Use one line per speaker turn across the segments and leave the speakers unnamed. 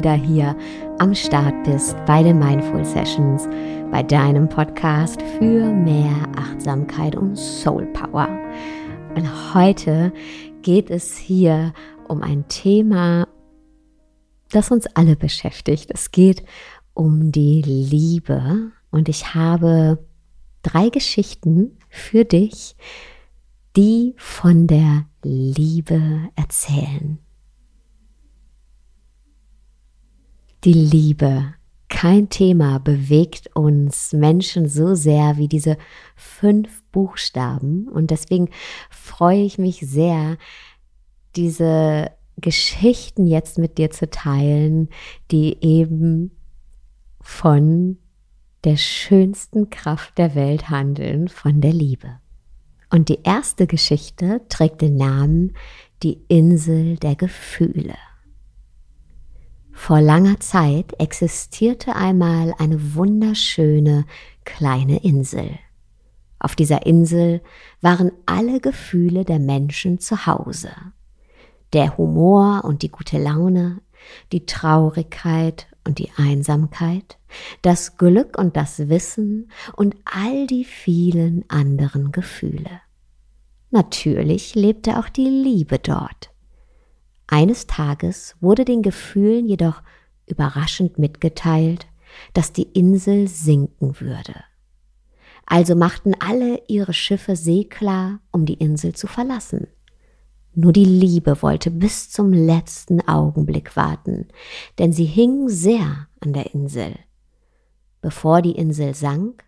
wieder hier am Start bist bei den Mindful Sessions, bei deinem Podcast für mehr Achtsamkeit und Soul Power. Und heute geht es hier um ein Thema, das uns alle beschäftigt. Es geht um die Liebe und ich habe drei Geschichten für dich, die von der Liebe erzählen. Die Liebe, kein Thema bewegt uns Menschen so sehr wie diese fünf Buchstaben. Und deswegen freue ich mich sehr, diese Geschichten jetzt mit dir zu teilen, die eben von der schönsten Kraft der Welt handeln, von der Liebe. Und die erste Geschichte trägt den Namen Die Insel der Gefühle. Vor langer Zeit existierte einmal eine wunderschöne kleine Insel. Auf dieser Insel waren alle Gefühle der Menschen zu Hause. Der Humor und die gute Laune, die Traurigkeit und die Einsamkeit, das Glück und das Wissen und all die vielen anderen Gefühle. Natürlich lebte auch die Liebe dort. Eines Tages wurde den Gefühlen jedoch überraschend mitgeteilt, dass die Insel sinken würde. Also machten alle ihre Schiffe seeklar, um die Insel zu verlassen. Nur die Liebe wollte bis zum letzten Augenblick warten, denn sie hing sehr an der Insel. Bevor die Insel sank,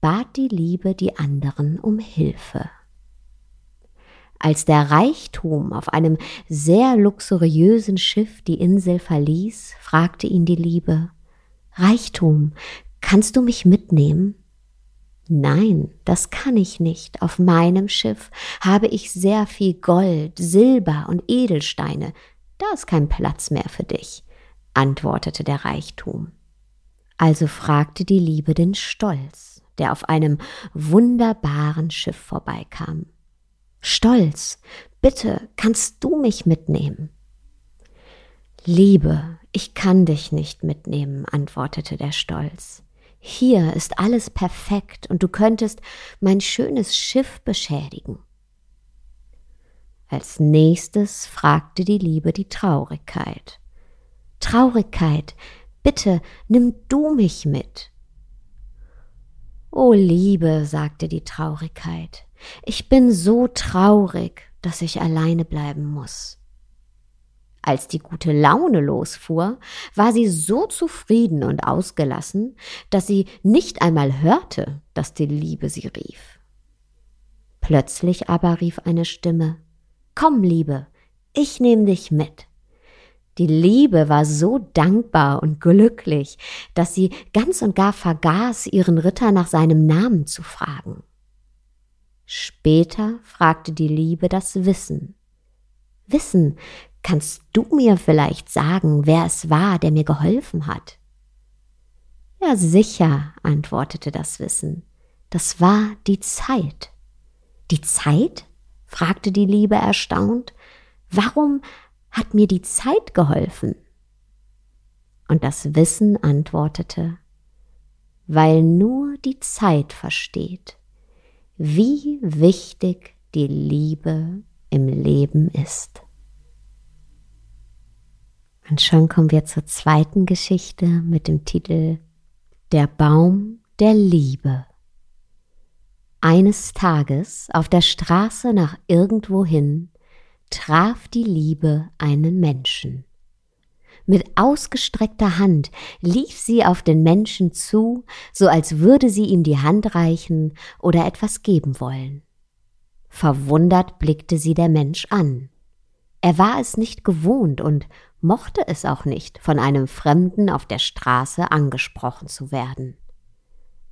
bat die Liebe die anderen um Hilfe. Als der Reichtum auf einem sehr luxuriösen Schiff die Insel verließ, fragte ihn die Liebe Reichtum, kannst du mich mitnehmen? Nein, das kann ich nicht. Auf meinem Schiff habe ich sehr viel Gold, Silber und Edelsteine. Da ist kein Platz mehr für dich, antwortete der Reichtum. Also fragte die Liebe den Stolz, der auf einem wunderbaren Schiff vorbeikam. Stolz, bitte kannst du mich mitnehmen? Liebe, ich kann dich nicht mitnehmen, antwortete der Stolz. Hier ist alles perfekt und du könntest mein schönes Schiff beschädigen. Als nächstes fragte die Liebe die Traurigkeit. Traurigkeit, bitte nimm du mich mit. O Liebe, sagte die Traurigkeit, ich bin so traurig, dass ich alleine bleiben muss. Als die gute Laune losfuhr, war sie so zufrieden und ausgelassen, dass sie nicht einmal hörte, dass die Liebe sie rief. Plötzlich aber rief eine Stimme Komm, Liebe, ich nehm dich mit. Die Liebe war so dankbar und glücklich, dass sie ganz und gar vergaß, ihren Ritter nach seinem Namen zu fragen. Später fragte die Liebe das Wissen. Wissen, Kannst du mir vielleicht sagen, wer es war, der mir geholfen hat? Ja, sicher, antwortete das Wissen. Das war die Zeit. Die Zeit? fragte die Liebe erstaunt. Warum hat mir die Zeit geholfen? Und das Wissen antwortete, weil nur die Zeit versteht, wie wichtig die Liebe im Leben ist. Und schon kommen wir zur zweiten Geschichte mit dem Titel Der Baum der Liebe. Eines Tages auf der Straße nach irgendwohin traf die Liebe einen Menschen. Mit ausgestreckter Hand lief sie auf den Menschen zu, so als würde sie ihm die Hand reichen oder etwas geben wollen. Verwundert blickte sie der Mensch an. Er war es nicht gewohnt und mochte es auch nicht, von einem Fremden auf der Straße angesprochen zu werden.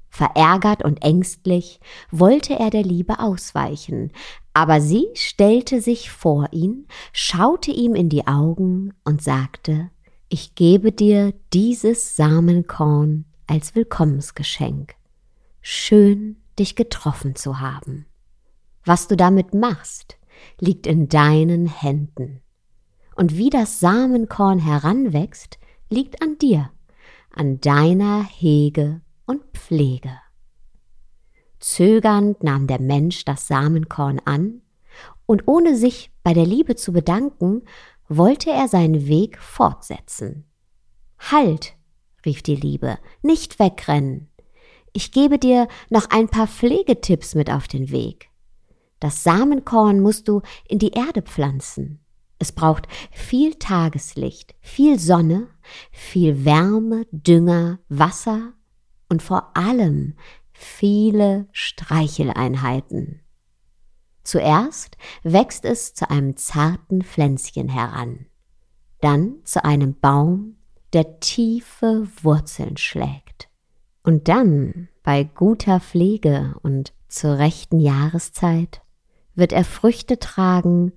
Verärgert und ängstlich wollte er der Liebe ausweichen, aber sie stellte sich vor ihn, schaute ihm in die Augen und sagte Ich gebe dir dieses Samenkorn als Willkommensgeschenk. Schön, dich getroffen zu haben. Was du damit machst, liegt in deinen Händen und wie das Samenkorn heranwächst, liegt an dir, an deiner Hege und Pflege. Zögernd nahm der Mensch das Samenkorn an, und ohne sich bei der Liebe zu bedanken, wollte er seinen Weg fortsetzen. Halt, rief die Liebe, nicht wegrennen. Ich gebe dir noch ein paar Pflegetipps mit auf den Weg. Das Samenkorn musst du in die Erde pflanzen. Es braucht viel Tageslicht, viel Sonne, viel Wärme, Dünger, Wasser und vor allem viele Streicheleinheiten. Zuerst wächst es zu einem zarten Pflänzchen heran, dann zu einem Baum, der tiefe Wurzeln schlägt. Und dann, bei guter Pflege und zur rechten Jahreszeit, wird er Früchte tragen,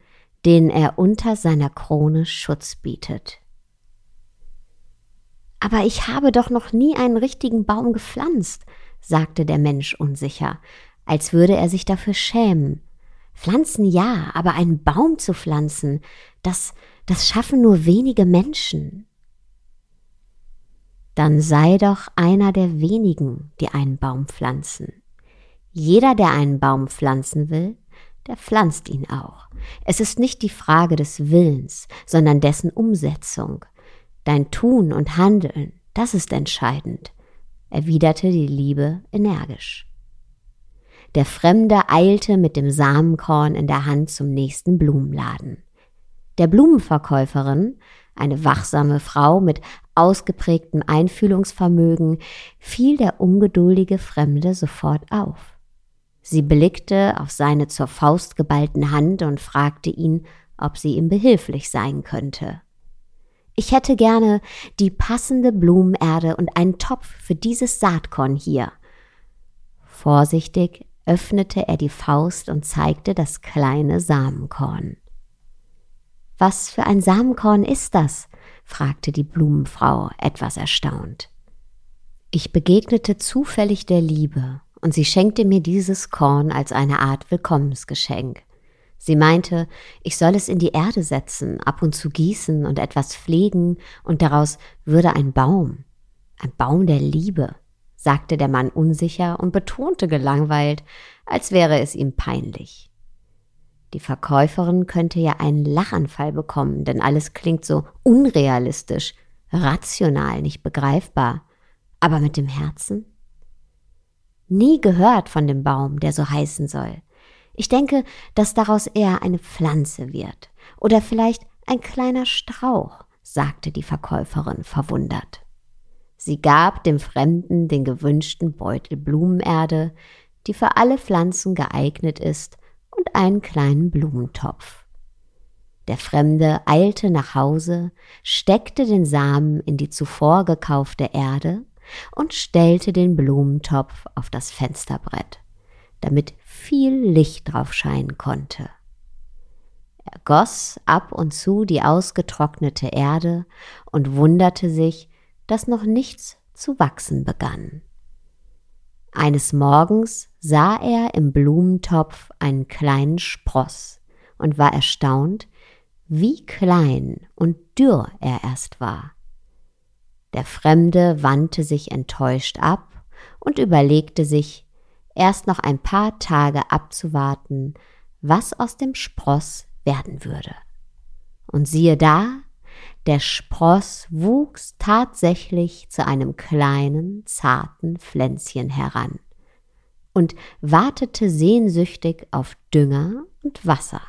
denen er unter seiner Krone Schutz bietet. Aber ich habe doch noch nie einen richtigen Baum gepflanzt, sagte der Mensch unsicher, als würde er sich dafür schämen. Pflanzen ja, aber einen Baum zu pflanzen, das, das schaffen nur wenige Menschen. Dann sei doch einer der wenigen, die einen Baum pflanzen. Jeder, der einen Baum pflanzen will, der pflanzt ihn auch. Es ist nicht die Frage des Willens, sondern dessen Umsetzung. Dein Tun und Handeln, das ist entscheidend, erwiderte die Liebe energisch. Der Fremde eilte mit dem Samenkorn in der Hand zum nächsten Blumenladen. Der Blumenverkäuferin, eine wachsame Frau mit ausgeprägtem Einfühlungsvermögen, fiel der ungeduldige Fremde sofort auf. Sie blickte auf seine zur Faust geballten Hand und fragte ihn, ob sie ihm behilflich sein könnte. Ich hätte gerne die passende Blumenerde und einen Topf für dieses Saatkorn hier. Vorsichtig öffnete er die Faust und zeigte das kleine Samenkorn. Was für ein Samenkorn ist das? fragte die Blumenfrau etwas erstaunt. Ich begegnete zufällig der Liebe, und sie schenkte mir dieses Korn als eine Art Willkommensgeschenk. Sie meinte, ich soll es in die Erde setzen, ab und zu gießen und etwas pflegen, und daraus würde ein Baum, ein Baum der Liebe, sagte der Mann unsicher und betonte gelangweilt, als wäre es ihm peinlich. Die Verkäuferin könnte ja einen Lachanfall bekommen, denn alles klingt so unrealistisch, rational, nicht begreifbar. Aber mit dem Herzen? Nie gehört von dem Baum, der so heißen soll. Ich denke, dass daraus eher eine Pflanze wird. Oder vielleicht ein kleiner Strauch, sagte die Verkäuferin verwundert. Sie gab dem Fremden den gewünschten Beutel Blumenerde, die für alle Pflanzen geeignet ist, und einen kleinen Blumentopf. Der Fremde eilte nach Hause, steckte den Samen in die zuvor gekaufte Erde und stellte den Blumentopf auf das Fensterbrett, damit viel Licht drauf scheinen konnte. Er goss ab und zu die ausgetrocknete Erde und wunderte sich, dass noch nichts zu wachsen begann. Eines Morgens sah er im Blumentopf einen kleinen Spross und war erstaunt, wie klein und dürr er erst war. Der Fremde wandte sich enttäuscht ab und überlegte sich, erst noch ein paar Tage abzuwarten, was aus dem Spross werden würde. Und siehe da, der Spross wuchs tatsächlich zu einem kleinen, zarten Pflänzchen heran und wartete sehnsüchtig auf Dünger und Wasser.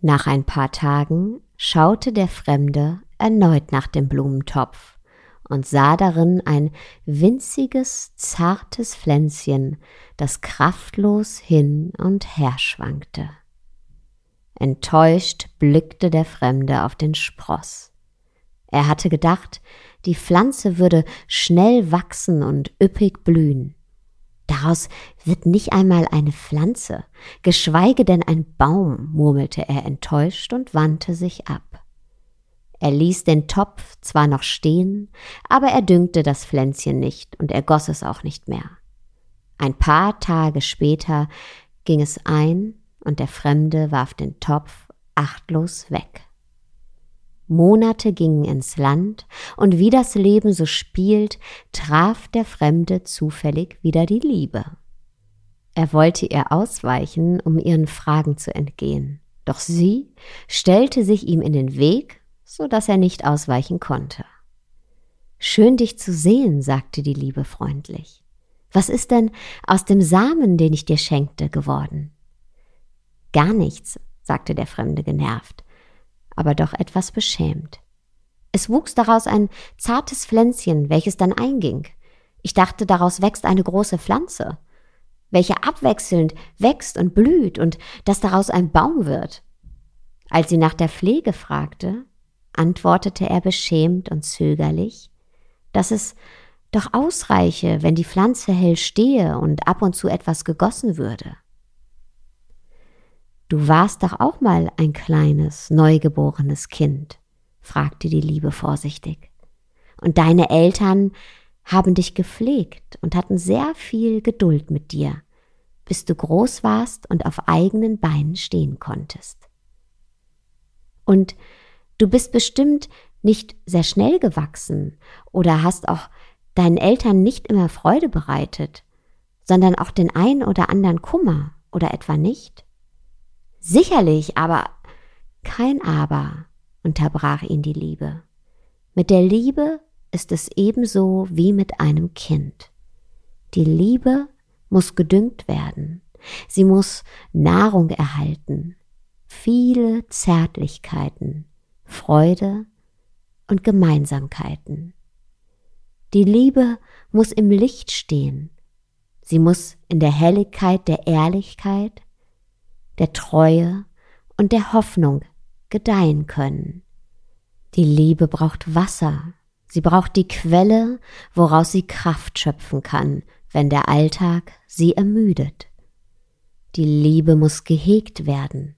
Nach ein paar Tagen schaute der Fremde erneut nach dem Blumentopf und sah darin ein winziges, zartes Pflänzchen, das kraftlos hin und her schwankte. Enttäuscht blickte der Fremde auf den Spross. Er hatte gedacht, die Pflanze würde schnell wachsen und üppig blühen. Daraus wird nicht einmal eine Pflanze, geschweige denn ein Baum, murmelte er enttäuscht und wandte sich ab. Er ließ den Topf zwar noch stehen, aber er düngte das Pflänzchen nicht und er goss es auch nicht mehr. Ein paar Tage später ging es ein und der Fremde warf den Topf achtlos weg. Monate gingen ins Land, und wie das Leben so spielt, traf der Fremde zufällig wieder die Liebe. Er wollte ihr ausweichen, um ihren Fragen zu entgehen, doch sie stellte sich ihm in den Weg, so dass er nicht ausweichen konnte. Schön dich zu sehen, sagte die Liebe freundlich. Was ist denn aus dem Samen, den ich dir schenkte, geworden? Gar nichts, sagte der Fremde genervt aber doch etwas beschämt. Es wuchs daraus ein zartes Pflänzchen, welches dann einging. Ich dachte, daraus wächst eine große Pflanze, welche abwechselnd wächst und blüht und dass daraus ein Baum wird. Als sie nach der Pflege fragte, antwortete er beschämt und zögerlich, dass es doch ausreiche, wenn die Pflanze hell stehe und ab und zu etwas gegossen würde. Du warst doch auch mal ein kleines, neugeborenes Kind, fragte die Liebe vorsichtig. Und deine Eltern haben dich gepflegt und hatten sehr viel Geduld mit dir, bis du groß warst und auf eigenen Beinen stehen konntest. Und du bist bestimmt nicht sehr schnell gewachsen oder hast auch deinen Eltern nicht immer Freude bereitet, sondern auch den ein oder anderen Kummer oder etwa nicht? Sicherlich, aber kein Aber, unterbrach ihn die Liebe. Mit der Liebe ist es ebenso wie mit einem Kind. Die Liebe muss gedüngt werden, sie muss Nahrung erhalten, viele Zärtlichkeiten, Freude und Gemeinsamkeiten. Die Liebe muss im Licht stehen, sie muss in der Helligkeit der Ehrlichkeit der Treue und der Hoffnung gedeihen können. Die Liebe braucht Wasser, sie braucht die Quelle, woraus sie Kraft schöpfen kann, wenn der Alltag sie ermüdet. Die Liebe muss gehegt werden,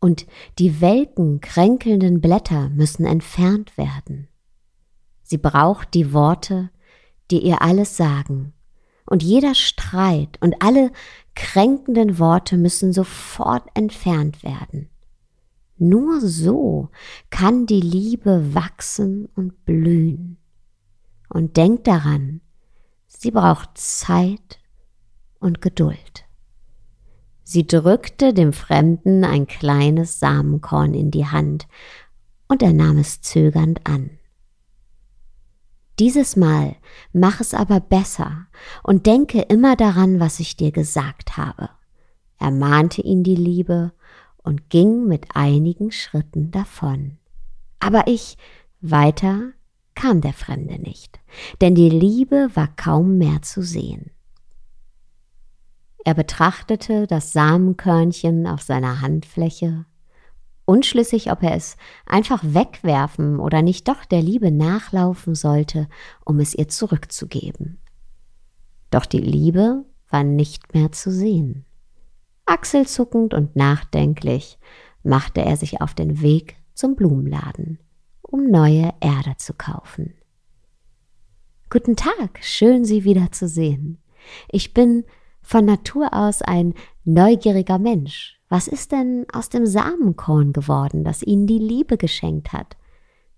und die welken, kränkelnden Blätter müssen entfernt werden. Sie braucht die Worte, die ihr alles sagen, und jeder Streit und alle kränkenden Worte müssen sofort entfernt werden. Nur so kann die Liebe wachsen und blühen. Und denk daran, sie braucht Zeit und Geduld. Sie drückte dem Fremden ein kleines Samenkorn in die Hand, und er nahm es zögernd an. Dieses Mal mach es aber besser und denke immer daran, was ich dir gesagt habe. Ermahnte ihn die Liebe und ging mit einigen Schritten davon. Aber ich, weiter kam der Fremde nicht, denn die Liebe war kaum mehr zu sehen. Er betrachtete das Samenkörnchen auf seiner Handfläche unschlüssig, ob er es einfach wegwerfen oder nicht doch der Liebe nachlaufen sollte, um es ihr zurückzugeben. Doch die Liebe war nicht mehr zu sehen. Achselzuckend und nachdenklich machte er sich auf den Weg zum Blumenladen, um neue Erde zu kaufen. Guten Tag, schön Sie wiederzusehen. Ich bin von Natur aus ein neugieriger Mensch was ist denn aus dem Samenkorn geworden, das ihnen die Liebe geschenkt hat?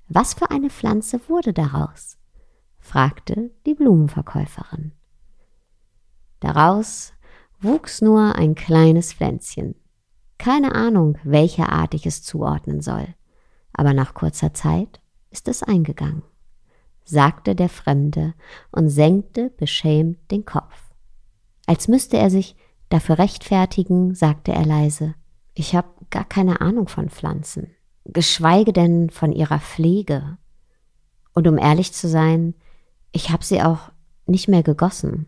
Was für eine Pflanze wurde daraus? fragte die Blumenverkäuferin. Daraus wuchs nur ein kleines Pflänzchen. Keine Ahnung, welcher Art ich es zuordnen soll, aber nach kurzer Zeit ist es eingegangen, sagte der Fremde und senkte beschämt den Kopf, als müsste er sich Dafür rechtfertigen, sagte er leise, ich habe gar keine Ahnung von Pflanzen, geschweige denn von ihrer Pflege. Und um ehrlich zu sein, ich habe sie auch nicht mehr gegossen.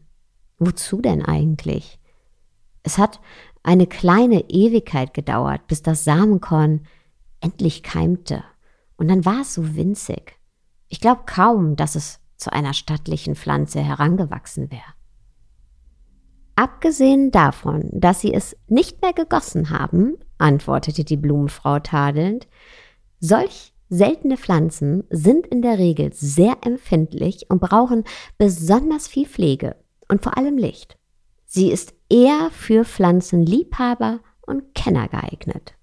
Wozu denn eigentlich? Es hat eine kleine Ewigkeit gedauert, bis das Samenkorn endlich keimte. Und dann war es so winzig. Ich glaube kaum, dass es zu einer stattlichen Pflanze herangewachsen wäre. Abgesehen davon, dass sie es nicht mehr gegossen haben, antwortete die Blumenfrau tadelnd, solch seltene Pflanzen sind in der Regel sehr empfindlich und brauchen besonders viel Pflege und vor allem Licht. Sie ist eher für Pflanzenliebhaber und Kenner geeignet.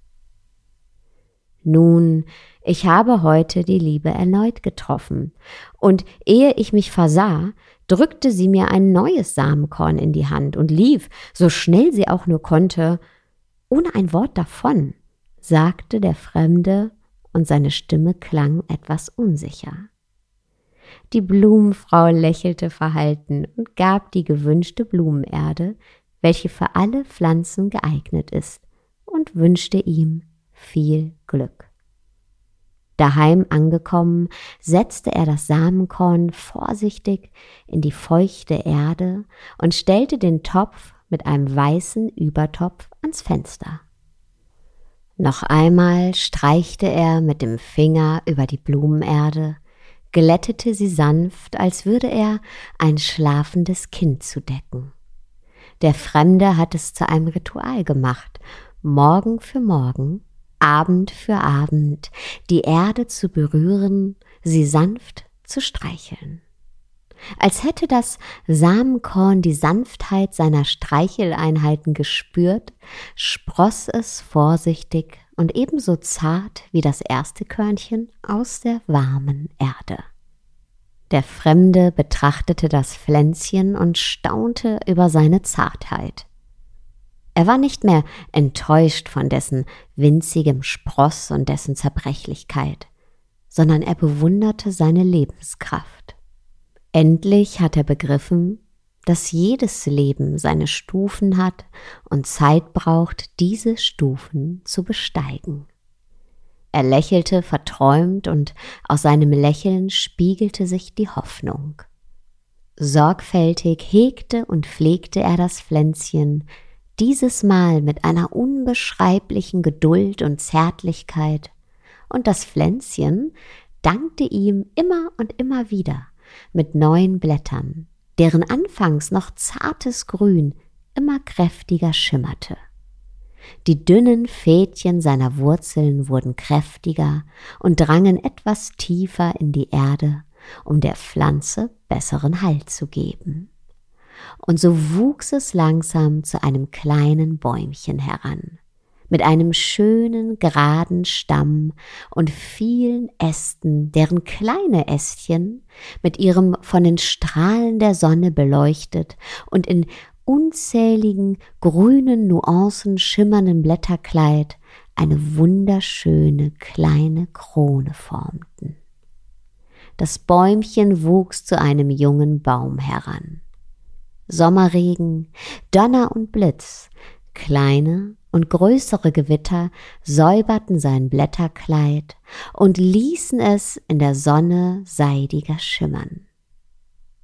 Nun, Ich habe heute die Liebe erneut getroffen, und ehe ich mich versah, drückte sie mir ein neues Samenkorn in die Hand und lief, so schnell sie auch nur konnte, ohne ein Wort davon, sagte der Fremde, und seine Stimme klang etwas unsicher. Die Blumenfrau lächelte verhalten und gab die gewünschte Blumenerde, welche für alle Pflanzen geeignet ist, und wünschte ihm viel Glück. Daheim angekommen, setzte er das Samenkorn vorsichtig in die feuchte Erde und stellte den Topf mit einem weißen Übertopf ans Fenster. Noch einmal streichte er mit dem Finger über die Blumenerde, glättete sie sanft, als würde er ein schlafendes Kind zudecken. Der Fremde hat es zu einem Ritual gemacht, Morgen für Morgen Abend für Abend die Erde zu berühren, sie sanft zu streicheln. Als hätte das Samenkorn die Sanftheit seiner Streicheleinheiten gespürt, spross es vorsichtig und ebenso zart wie das erste Körnchen aus der warmen Erde. Der Fremde betrachtete das Pflänzchen und staunte über seine Zartheit. Er war nicht mehr enttäuscht von dessen winzigem Spross und dessen Zerbrechlichkeit, sondern er bewunderte seine Lebenskraft. Endlich hat er begriffen, dass jedes Leben seine Stufen hat und Zeit braucht, diese Stufen zu besteigen. Er lächelte verträumt und aus seinem Lächeln spiegelte sich die Hoffnung. Sorgfältig hegte und pflegte er das Pflänzchen, dieses Mal mit einer unbeschreiblichen Geduld und Zärtlichkeit, und das Pflänzchen dankte ihm immer und immer wieder mit neuen Blättern, deren anfangs noch zartes Grün immer kräftiger schimmerte. Die dünnen Fädchen seiner Wurzeln wurden kräftiger und drangen etwas tiefer in die Erde, um der Pflanze besseren Halt zu geben und so wuchs es langsam zu einem kleinen Bäumchen heran, mit einem schönen geraden Stamm und vielen Ästen, deren kleine Ästchen mit ihrem von den Strahlen der Sonne beleuchtet und in unzähligen grünen Nuancen schimmernden Blätterkleid eine wunderschöne kleine Krone formten. Das Bäumchen wuchs zu einem jungen Baum heran. Sommerregen, Donner und Blitz, kleine und größere Gewitter säuberten sein Blätterkleid und ließen es in der Sonne seidiger schimmern.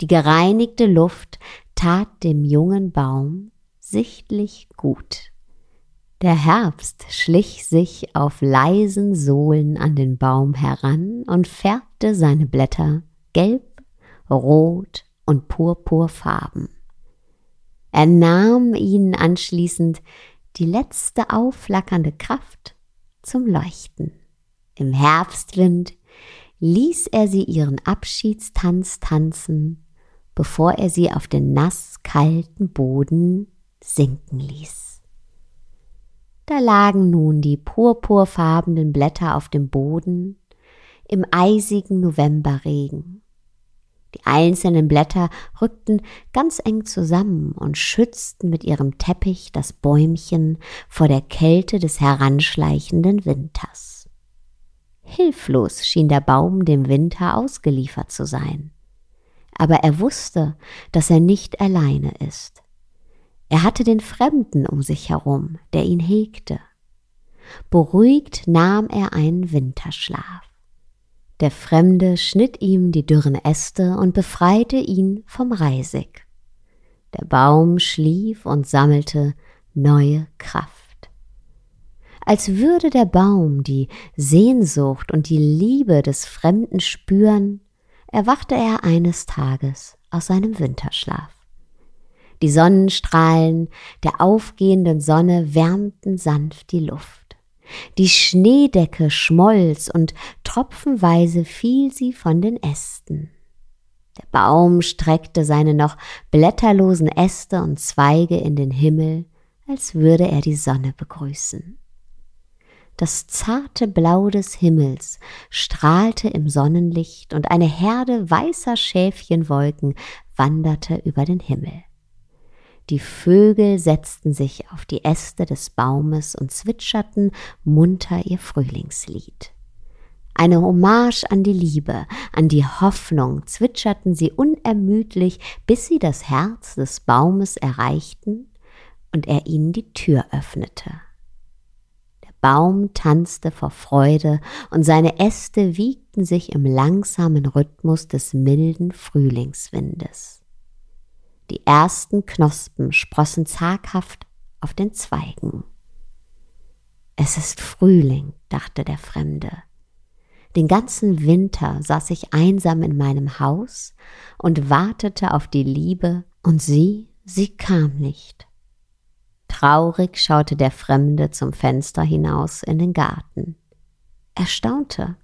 Die gereinigte Luft tat dem jungen Baum sichtlich gut. Der Herbst schlich sich auf leisen Sohlen an den Baum heran und färbte seine Blätter gelb, rot und purpurfarben. Er nahm ihnen anschließend die letzte aufflackernde Kraft zum Leuchten. Im Herbstwind ließ er sie ihren Abschiedstanz tanzen, bevor er sie auf den nasskalten Boden sinken ließ. Da lagen nun die purpurfarbenen Blätter auf dem Boden im eisigen Novemberregen. Die einzelnen Blätter rückten ganz eng zusammen und schützten mit ihrem Teppich das Bäumchen vor der Kälte des heranschleichenden Winters. Hilflos schien der Baum dem Winter ausgeliefert zu sein. Aber er wusste, dass er nicht alleine ist. Er hatte den Fremden um sich herum, der ihn hegte. Beruhigt nahm er einen Winterschlaf. Der Fremde schnitt ihm die dürren Äste und befreite ihn vom Reisig. Der Baum schlief und sammelte neue Kraft. Als würde der Baum die Sehnsucht und die Liebe des Fremden spüren, erwachte er eines Tages aus seinem Winterschlaf. Die Sonnenstrahlen der aufgehenden Sonne wärmten sanft die Luft. Die Schneedecke schmolz und tropfenweise fiel sie von den Ästen. Der Baum streckte seine noch blätterlosen Äste und Zweige in den Himmel, als würde er die Sonne begrüßen. Das zarte Blau des Himmels strahlte im Sonnenlicht und eine Herde weißer Schäfchenwolken wanderte über den Himmel. Die Vögel setzten sich auf die Äste des Baumes und zwitscherten munter ihr Frühlingslied. Eine Hommage an die Liebe, an die Hoffnung zwitscherten sie unermüdlich, bis sie das Herz des Baumes erreichten und er ihnen die Tür öffnete. Der Baum tanzte vor Freude und seine Äste wiegten sich im langsamen Rhythmus des milden Frühlingswindes. Die ersten Knospen sprossen zaghaft auf den Zweigen. Es ist Frühling, dachte der Fremde. Den ganzen Winter saß ich einsam in meinem Haus und wartete auf die Liebe, und sie, sie kam nicht. Traurig schaute der Fremde zum Fenster hinaus in den Garten. Er staunte.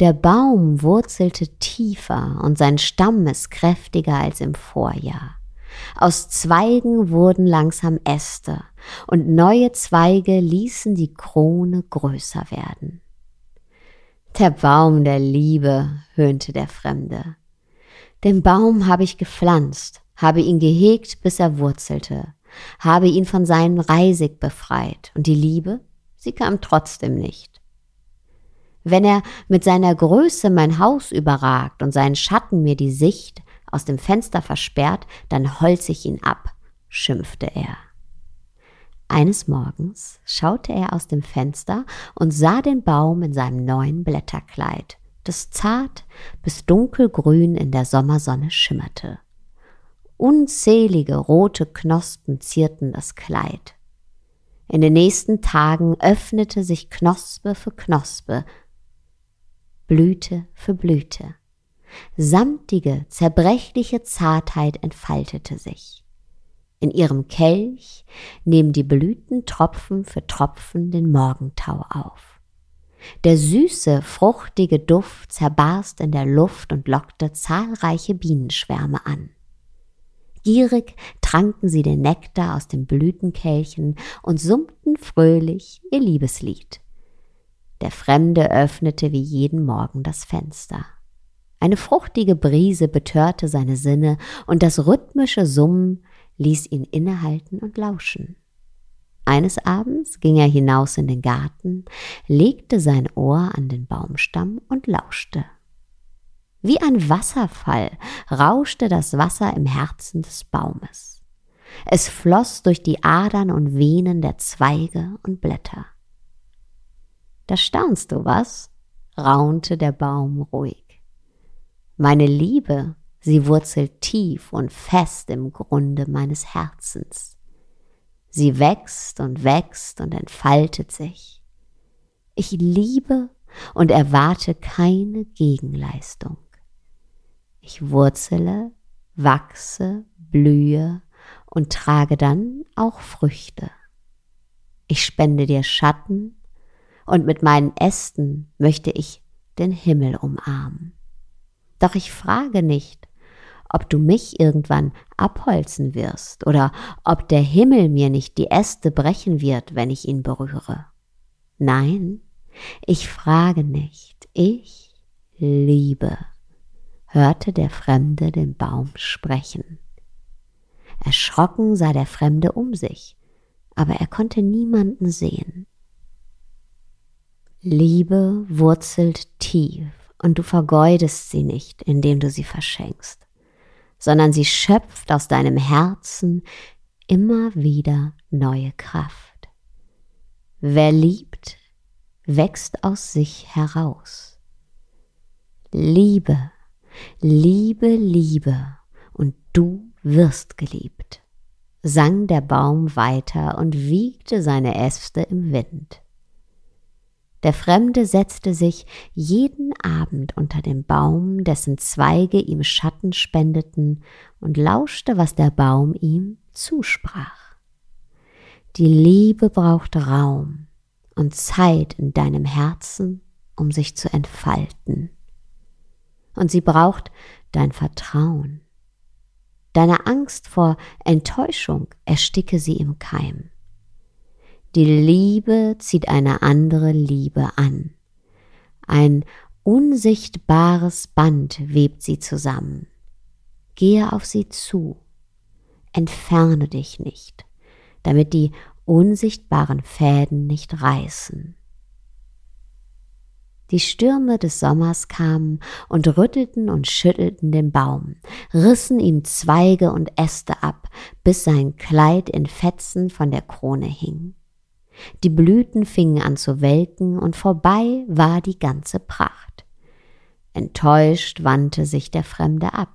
Der Baum wurzelte tiefer und sein Stamm ist kräftiger als im Vorjahr. Aus Zweigen wurden langsam Äste und neue Zweige ließen die Krone größer werden. Der Baum der Liebe, höhnte der Fremde. Den Baum habe ich gepflanzt, habe ihn gehegt, bis er wurzelte, habe ihn von seinem Reisig befreit, und die Liebe, sie kam trotzdem nicht. Wenn er mit seiner Größe mein Haus überragt und seinen Schatten mir die Sicht aus dem Fenster versperrt, dann holz ich ihn ab, schimpfte er. Eines Morgens schaute er aus dem Fenster und sah den Baum in seinem neuen Blätterkleid, das zart bis dunkelgrün in der Sommersonne schimmerte. Unzählige rote Knospen zierten das Kleid. In den nächsten Tagen öffnete sich Knospe für Knospe, Blüte für Blüte. Samtige, zerbrechliche Zartheit entfaltete sich. In ihrem Kelch nehmen die Blüten Tropfen für Tropfen den Morgentau auf. Der süße, fruchtige Duft zerbarst in der Luft und lockte zahlreiche Bienenschwärme an. Gierig tranken sie den Nektar aus den Blütenkelchen und summten fröhlich ihr Liebeslied. Der Fremde öffnete wie jeden Morgen das Fenster. Eine fruchtige Brise betörte seine Sinne und das rhythmische Summen ließ ihn innehalten und lauschen. Eines Abends ging er hinaus in den Garten, legte sein Ohr an den Baumstamm und lauschte. Wie ein Wasserfall rauschte das Wasser im Herzen des Baumes. Es floss durch die Adern und Venen der Zweige und Blätter. Da staunst du was? raunte der Baum ruhig. Meine Liebe Sie wurzelt tief und fest im Grunde meines Herzens. Sie wächst und wächst und entfaltet sich. Ich liebe und erwarte keine Gegenleistung. Ich wurzele, wachse, blühe und trage dann auch Früchte. Ich spende dir Schatten und mit meinen Ästen möchte ich den Himmel umarmen. Doch ich frage nicht, ob du mich irgendwann abholzen wirst oder ob der Himmel mir nicht die Äste brechen wird, wenn ich ihn berühre. Nein, ich frage nicht, ich liebe, hörte der Fremde den Baum sprechen. Erschrocken sah der Fremde um sich, aber er konnte niemanden sehen. Liebe wurzelt tief und du vergeudest sie nicht, indem du sie verschenkst sondern sie schöpft aus deinem Herzen immer wieder neue Kraft. Wer liebt, wächst aus sich heraus. Liebe, Liebe, Liebe, und du wirst geliebt, sang der Baum weiter und wiegte seine Äste im Wind. Der Fremde setzte sich jeden Abend unter den Baum, dessen Zweige ihm Schatten spendeten, und lauschte, was der Baum ihm zusprach. Die Liebe braucht Raum und Zeit in deinem Herzen, um sich zu entfalten. Und sie braucht dein Vertrauen. Deine Angst vor Enttäuschung ersticke sie im Keim. Die Liebe zieht eine andere Liebe an. Ein unsichtbares Band webt sie zusammen. Gehe auf sie zu. Entferne dich nicht, damit die unsichtbaren Fäden nicht reißen. Die Stürme des Sommers kamen und rüttelten und schüttelten den Baum, rissen ihm Zweige und Äste ab, bis sein Kleid in Fetzen von der Krone hing. Die Blüten fingen an zu welken und vorbei war die ganze Pracht. Enttäuscht wandte sich der Fremde ab.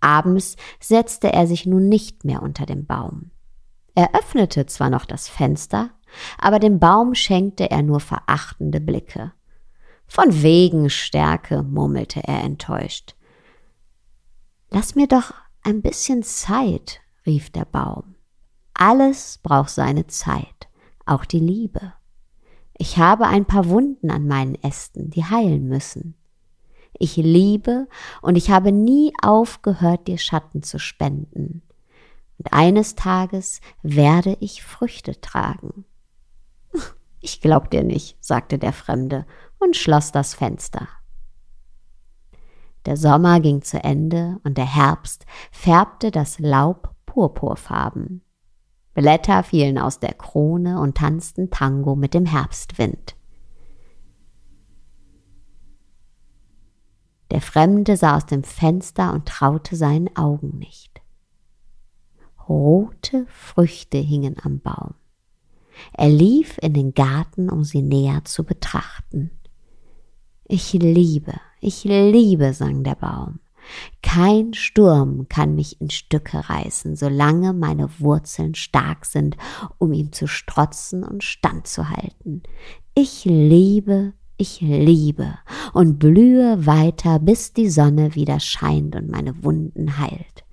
Abends setzte er sich nun nicht mehr unter dem Baum. Er öffnete zwar noch das Fenster, aber dem Baum schenkte er nur verachtende Blicke. Von wegen Stärke, murmelte er enttäuscht. Lass mir doch ein bisschen Zeit, rief der Baum. Alles braucht seine Zeit, auch die Liebe. Ich habe ein paar Wunden an meinen Ästen, die heilen müssen. Ich liebe und ich habe nie aufgehört, dir Schatten zu spenden. Und eines Tages werde ich Früchte tragen. Ich glaub dir nicht, sagte der Fremde und schloss das Fenster. Der Sommer ging zu Ende und der Herbst färbte das Laub purpurfarben. Blätter fielen aus der Krone und tanzten Tango mit dem Herbstwind. Der Fremde sah aus dem Fenster und traute seinen Augen nicht. Rote Früchte hingen am Baum. Er lief in den Garten, um sie näher zu betrachten. Ich liebe, ich liebe, sang der Baum. Kein Sturm kann mich in Stücke reißen, solange meine Wurzeln stark sind, um ihm zu strotzen und standzuhalten. Ich liebe, ich liebe und blühe weiter, bis die Sonne wieder scheint und meine Wunden heilt.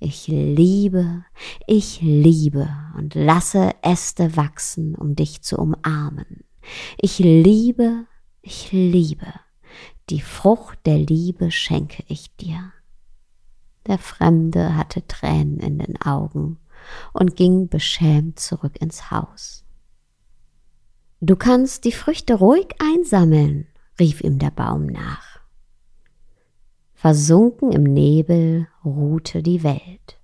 Ich liebe, ich liebe und lasse Äste wachsen, um dich zu umarmen. Ich liebe, ich liebe, die Frucht der Liebe schenke ich dir. Der Fremde hatte Tränen in den Augen und ging beschämt zurück ins Haus. Du kannst die Früchte ruhig einsammeln, rief ihm der Baum nach. Versunken im Nebel ruhte die Welt.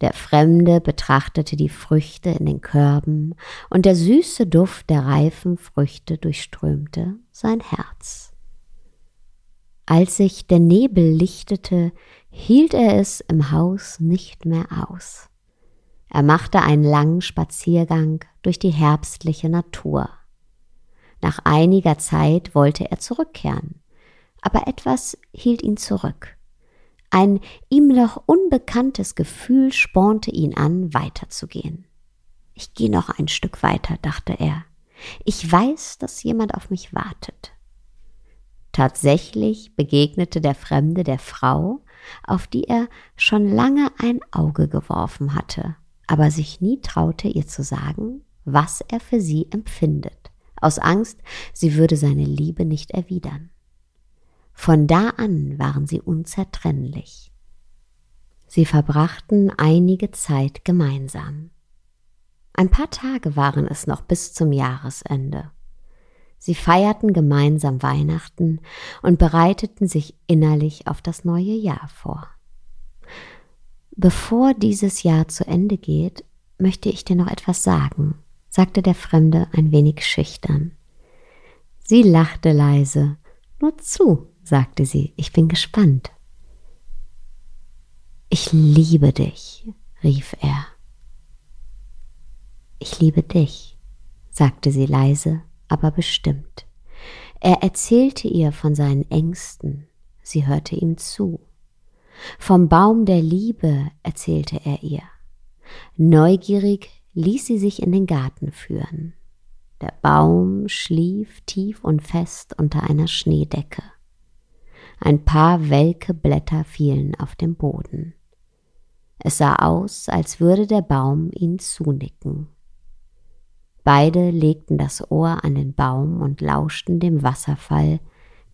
Der Fremde betrachtete die Früchte in den Körben, und der süße Duft der reifen Früchte durchströmte sein Herz. Als sich der Nebel lichtete, hielt er es im Haus nicht mehr aus. Er machte einen langen Spaziergang durch die herbstliche Natur. Nach einiger Zeit wollte er zurückkehren, aber etwas hielt ihn zurück. Ein ihm noch unbekanntes Gefühl spornte ihn an, weiterzugehen. Ich gehe noch ein Stück weiter, dachte er. Ich weiß, dass jemand auf mich wartet. Tatsächlich begegnete der Fremde der Frau, auf die er schon lange ein Auge geworfen hatte aber sich nie traute, ihr zu sagen, was er für sie empfindet, aus Angst, sie würde seine Liebe nicht erwidern. Von da an waren sie unzertrennlich. Sie verbrachten einige Zeit gemeinsam. Ein paar Tage waren es noch bis zum Jahresende. Sie feierten gemeinsam Weihnachten und bereiteten sich innerlich auf das neue Jahr vor. Bevor dieses Jahr zu Ende geht, möchte ich dir noch etwas sagen, sagte der Fremde ein wenig schüchtern. Sie lachte leise. Nur zu, sagte sie, ich bin gespannt. Ich liebe dich, rief er. Ich liebe dich, sagte sie leise, aber bestimmt. Er erzählte ihr von seinen Ängsten, sie hörte ihm zu. Vom Baum der Liebe erzählte er ihr. Neugierig ließ sie sich in den Garten führen. Der Baum schlief tief und fest unter einer Schneedecke. Ein paar welke Blätter fielen auf den Boden. Es sah aus, als würde der Baum ihn zunicken. Beide legten das Ohr an den Baum und lauschten dem Wasserfall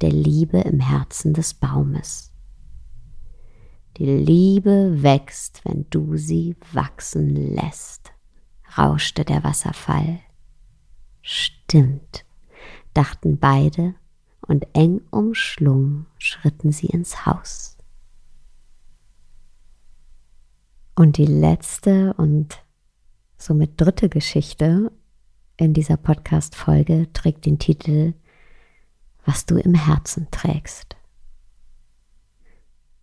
der Liebe im Herzen des Baumes. Die Liebe wächst, wenn du sie wachsen lässt, rauschte der Wasserfall. Stimmt, dachten beide, und eng umschlungen schritten sie ins Haus. Und die letzte und somit dritte Geschichte in dieser Podcast-Folge trägt den Titel Was du im Herzen trägst.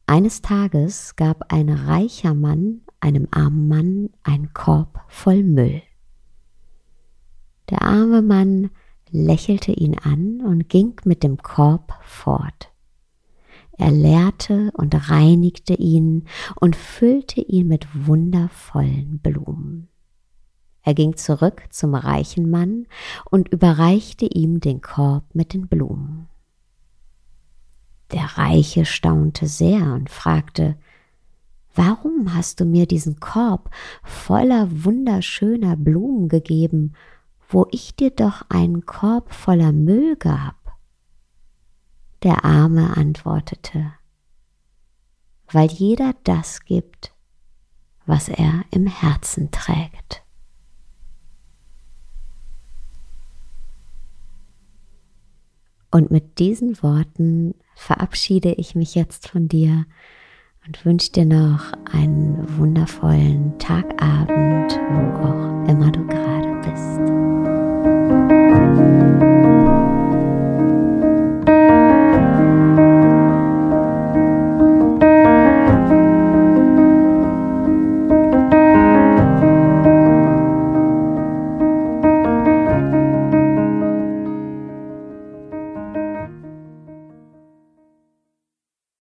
Eines Tages gab ein reicher Mann einem armen Mann einen Korb voll Müll. Der arme Mann lächelte ihn an und ging mit dem Korb fort. Er leerte und reinigte ihn und füllte ihn mit wundervollen Blumen. Er ging zurück zum reichen Mann und überreichte ihm den Korb mit den Blumen. Der Reiche staunte sehr und fragte, Warum hast du mir diesen Korb voller wunderschöner Blumen gegeben, wo ich dir doch einen Korb voller Müll gab? Der Arme antwortete, weil jeder das gibt, was er im Herzen trägt. Und mit diesen Worten verabschiede ich mich jetzt von dir und wünsche dir noch einen wundervollen Tagabend, wo auch immer du gerade bist.